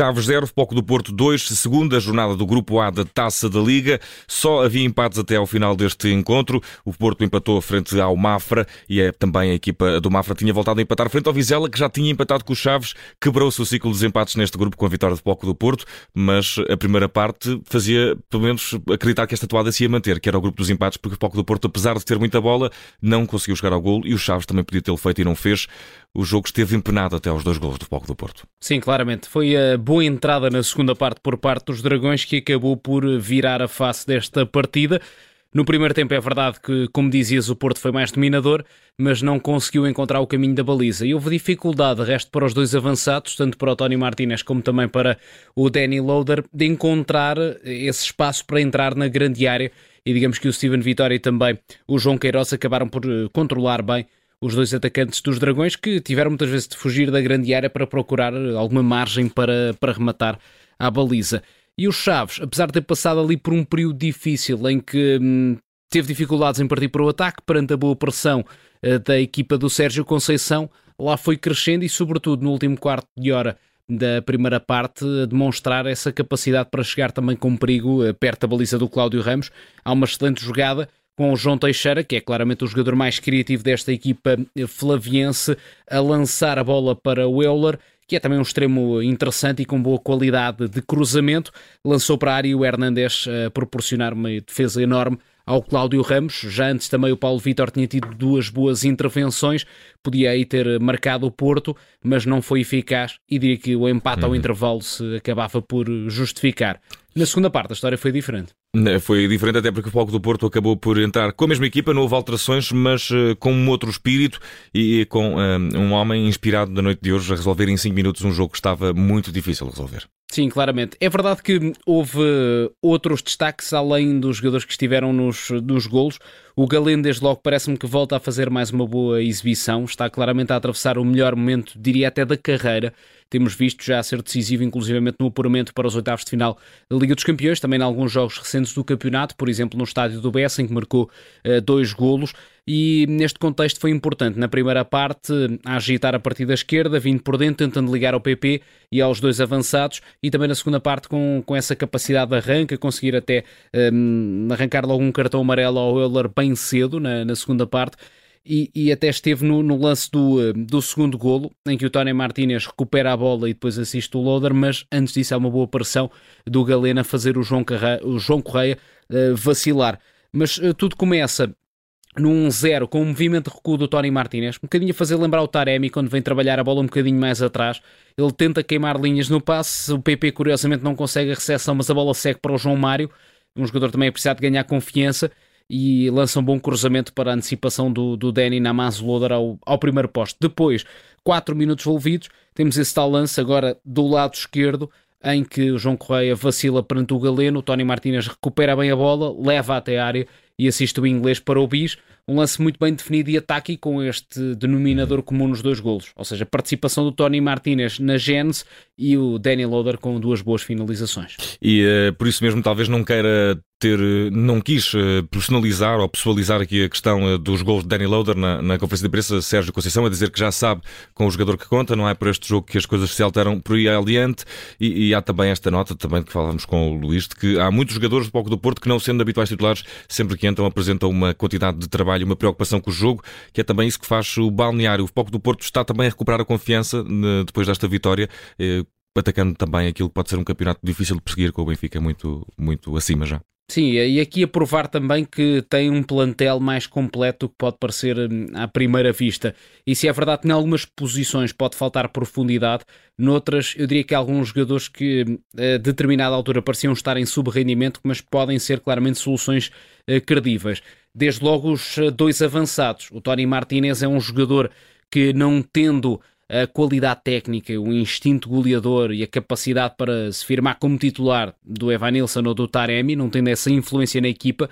Chaves 0, Foco do Porto 2, segunda jornada do Grupo A da Taça da Liga. Só havia empates até ao final deste encontro. O Porto empatou frente ao Mafra e é, também a equipa do Mafra tinha voltado a empatar frente ao Vizela, que já tinha empatado com o Chaves. Quebrou-se o ciclo dos empates neste grupo com a vitória do Foco do Porto, mas a primeira parte fazia, pelo menos, acreditar que esta toada se ia manter, que era o grupo dos empates, porque o Foco do Porto, apesar de ter muita bola, não conseguiu chegar ao golo e o Chaves também podia tê-lo feito e não fez. O jogo esteve empenado até aos dois golos do Foco do Porto. Sim, claramente. Foi a boa entrada na segunda parte por parte dos Dragões que acabou por virar a face desta partida. No primeiro tempo é verdade que, como dizias, o Porto foi mais dominador, mas não conseguiu encontrar o caminho da baliza. E houve dificuldade, resto para os dois avançados, tanto para o Tony Martínez como também para o Danny Loader, de encontrar esse espaço para entrar na grande área. E digamos que o Steven Vitória e também o João Queiroz acabaram por eh, controlar bem os dois atacantes dos Dragões, que tiveram muitas vezes de fugir da grande área para procurar alguma margem para, para rematar à baliza. E o Chaves, apesar de ter passado ali por um período difícil em que hum, teve dificuldades em partir para o ataque, perante a boa pressão uh, da equipa do Sérgio Conceição, lá foi crescendo e, sobretudo, no último quarto de hora da primeira parte, a demonstrar essa capacidade para chegar também com perigo uh, perto da baliza do Cláudio Ramos. Há uma excelente jogada com o João Teixeira, que é claramente o jogador mais criativo desta equipa flaviense, a lançar a bola para o Euler, que é também um extremo interessante e com boa qualidade de cruzamento. Lançou para a área o Hernandes a proporcionar uma defesa enorme ao Cláudio Ramos. Já antes também o Paulo Vitor tinha tido duas boas intervenções, podia aí ter marcado o Porto, mas não foi eficaz e diria que o empate ao uhum. intervalo se acabava por justificar. Na segunda parte a história foi diferente. Foi diferente até porque o Foco do Porto acabou por entrar com a mesma equipa, não houve alterações, mas uh, com um outro espírito e com uh, um homem inspirado na noite de hoje a resolver em 5 minutos um jogo que estava muito difícil de resolver. Sim, claramente. É verdade que houve outros destaques além dos jogadores que estiveram nos, nos golos. O Galeno, desde logo, parece-me que volta a fazer mais uma boa exibição. Está claramente a atravessar o melhor momento, diria até da carreira. Temos visto já ser decisivo, inclusivamente no apuramento para os oitavos de final da Liga dos Campeões, também em alguns jogos recentes do campeonato, por exemplo, no estádio do Bessa, em que marcou uh, dois golos e neste contexto foi importante, na primeira parte, a agitar a partir da esquerda, vindo por dentro, tentando ligar ao PP e aos dois avançados, e também na segunda parte com, com essa capacidade de arranque, conseguir até um, arrancar logo um cartão amarelo ao Euler bem cedo, na, na segunda parte, e, e, até esteve no, no, lance do, do segundo golo, em que o Tony Martínez recupera a bola e depois assiste o Loader, mas antes disso há uma boa pressão do Galena fazer o João, Carreira, o João Correia uh, vacilar. Mas uh, tudo começa num zero com um movimento de recuo do Tony Martinez, um bocadinho a fazer lembrar o Taremi quando vem trabalhar a bola um bocadinho mais atrás. Ele tenta queimar linhas no passe, o PP curiosamente não consegue a recepção, mas a bola segue para o João Mário, um jogador também precisa de ganhar confiança e lança um bom cruzamento para a antecipação do, do Danny Namaz Loader ao, ao primeiro posto. Depois, 4 minutos envolvidos, temos esse tal lance agora do lado esquerdo, em que o João Correia vacila perante o Galeno, o Tony Martínez recupera bem a bola, leva até a área e assiste o inglês para o bis. Um lance muito bem definido e ataque com este denominador comum nos dois golos. Ou seja, a participação do Tony Martinez na Gênese e o Danny Loader com duas boas finalizações. E uh, por isso mesmo talvez não queira ter, não quis uh, personalizar ou pessoalizar aqui a questão uh, dos gols de Danny Loader na, na conferência de imprensa, Sérgio Conceição, a dizer que já sabe com o jogador que conta, não é por este jogo que as coisas se alteram por aí adiante. E, e há também esta nota, também que falávamos com o Luís, de que há muitos jogadores do Palco do Porto que, não sendo habituais titulares, sempre que entram apresentam uma quantidade de trabalho, uma preocupação com o jogo, que é também isso que faz o balneário. O Palco do Porto está também a recuperar a confiança depois desta vitória eh, atacando também aquilo que pode ser um campeonato difícil de perseguir, com o Benfica muito, muito acima já. Sim, e aqui a provar também que tem um plantel mais completo do que pode parecer hum, à primeira vista. E se é verdade que em algumas posições pode faltar profundidade, noutras eu diria que há alguns jogadores que hum, a determinada altura pareciam estar em sub-rendimento, mas podem ser claramente soluções uh, credíveis. Desde logo os uh, dois avançados. O Tony Martinez é um jogador que não tendo a qualidade técnica, o instinto goleador e a capacidade para se firmar como titular do Evanilson ou do Taremi, não tendo essa influência na equipa,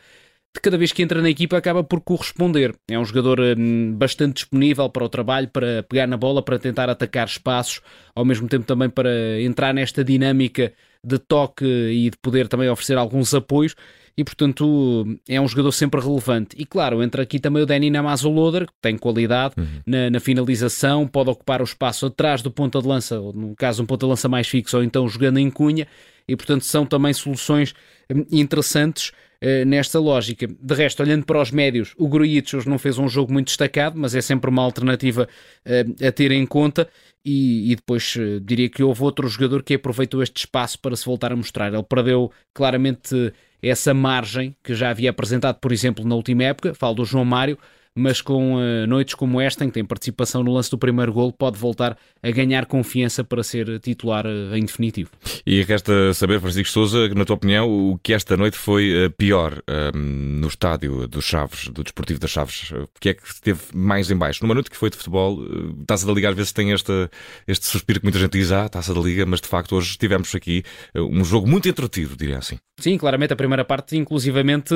de cada vez que entra na equipa acaba por corresponder. É um jogador hum, bastante disponível para o trabalho, para pegar na bola, para tentar atacar espaços, ao mesmo tempo também para entrar nesta dinâmica de toque e de poder também oferecer alguns apoios e, portanto, é um jogador sempre relevante. E, claro, entra aqui também o Danny Namazo-Loder, que tem qualidade uhum. na, na, finalização, pode ocupar o espaço atrás do ponta de lança, ou no caso um ponta de lança mais fixo, ou então jogando em cunha, e, portanto, são também soluções hum, interessantes uh, nesta lógica. De resto, olhando para os médios, o Grujic hoje não fez um jogo muito destacado, mas é sempre uma alternativa uh, a ter em conta. E, e, depois uh, diria que houve outro jogador que aproveitou este espaço para se voltar a mostrar. Ele perdeu claramente essa margem que já havia apresentado, por exemplo, na última época, falo do João Mário, mas com uh, noites como esta, em que tem participação no lance do primeiro gol, pode voltar a ganhar confiança para ser titular uh, em definitivo. E resta saber, Francisco Souza, na tua opinião, o que esta noite foi uh, pior no estádio dos Chaves, do Desportivo das Chaves? O que é que esteve mais em baixo? Numa noite que foi de futebol, uh, Taça da Liga às vezes tem este, este suspiro que muita gente diz, ah, Taça da Liga, mas de facto hoje tivemos aqui um jogo muito entretido, diria assim. Sim, claramente a primeira parte, inclusivamente,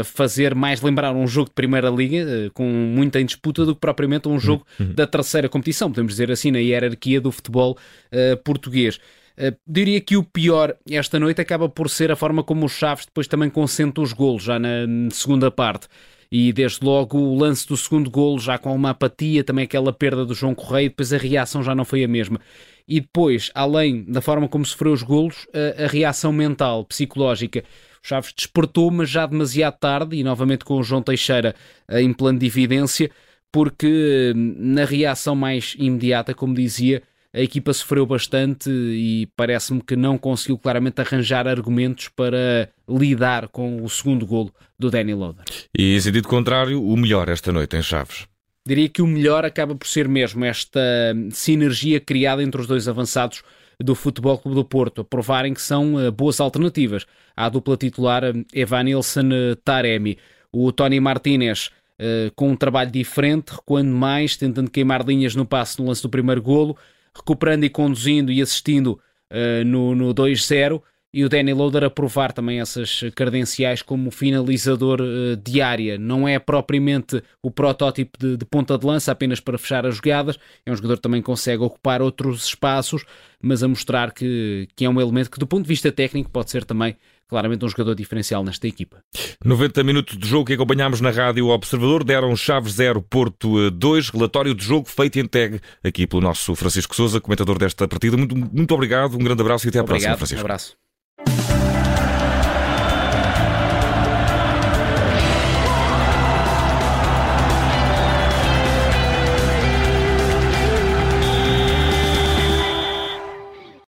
a fazer mais lembrar um jogo de Primeira Liga, com muita em disputa, do que propriamente um jogo uhum. da terceira competição, podemos dizer assim, na hierarquia do futebol uh, português. Uh, diria que o pior esta noite acaba por ser a forma como o Chaves depois também concentra os golos, já na segunda parte. E desde logo o lance do segundo golo, já com uma apatia, também aquela perda do João Correia, depois a reação já não foi a mesma. E depois, além da forma como sofreu os golos, a, a reação mental, psicológica. O Chaves despertou, mas já demasiado tarde, e novamente com o João Teixeira em plano de evidência, porque na reação mais imediata, como dizia, a equipa sofreu bastante e parece-me que não conseguiu claramente arranjar argumentos para lidar com o segundo golo do Danny Loader. E em sentido contrário, o melhor esta noite em Chaves? Diria que o melhor acaba por ser mesmo esta sinergia criada entre os dois avançados do Futebol Clube do Porto, provarem que são eh, boas alternativas à dupla titular eh, Evanilson-Taremi. Eh, o Tony Martínez com um trabalho diferente, recuando mais, tentando queimar linhas no passe no lance do primeiro golo, recuperando e conduzindo e assistindo no, no 2-0 e o Danny Loader a provar também essas credenciais como finalizador uh, de área. Não é propriamente o protótipo de, de, ponta de lança apenas para fechar as jogadas, é um jogador que também consegue ocupar outros espaços, mas a mostrar que, que é um elemento que, do ponto de vista técnico, pode ser também claramente um jogador diferencial nesta equipa. 90 minutos de jogo que acompanhámos na Rádio Observador, deram Chaves 0, Porto 2, relatório de jogo feito e entregue aqui pelo nosso Francisco Souza, comentador desta partida. Muito, muito obrigado, um grande abraço e até à obrigado, próxima, Francisco. Um abraço.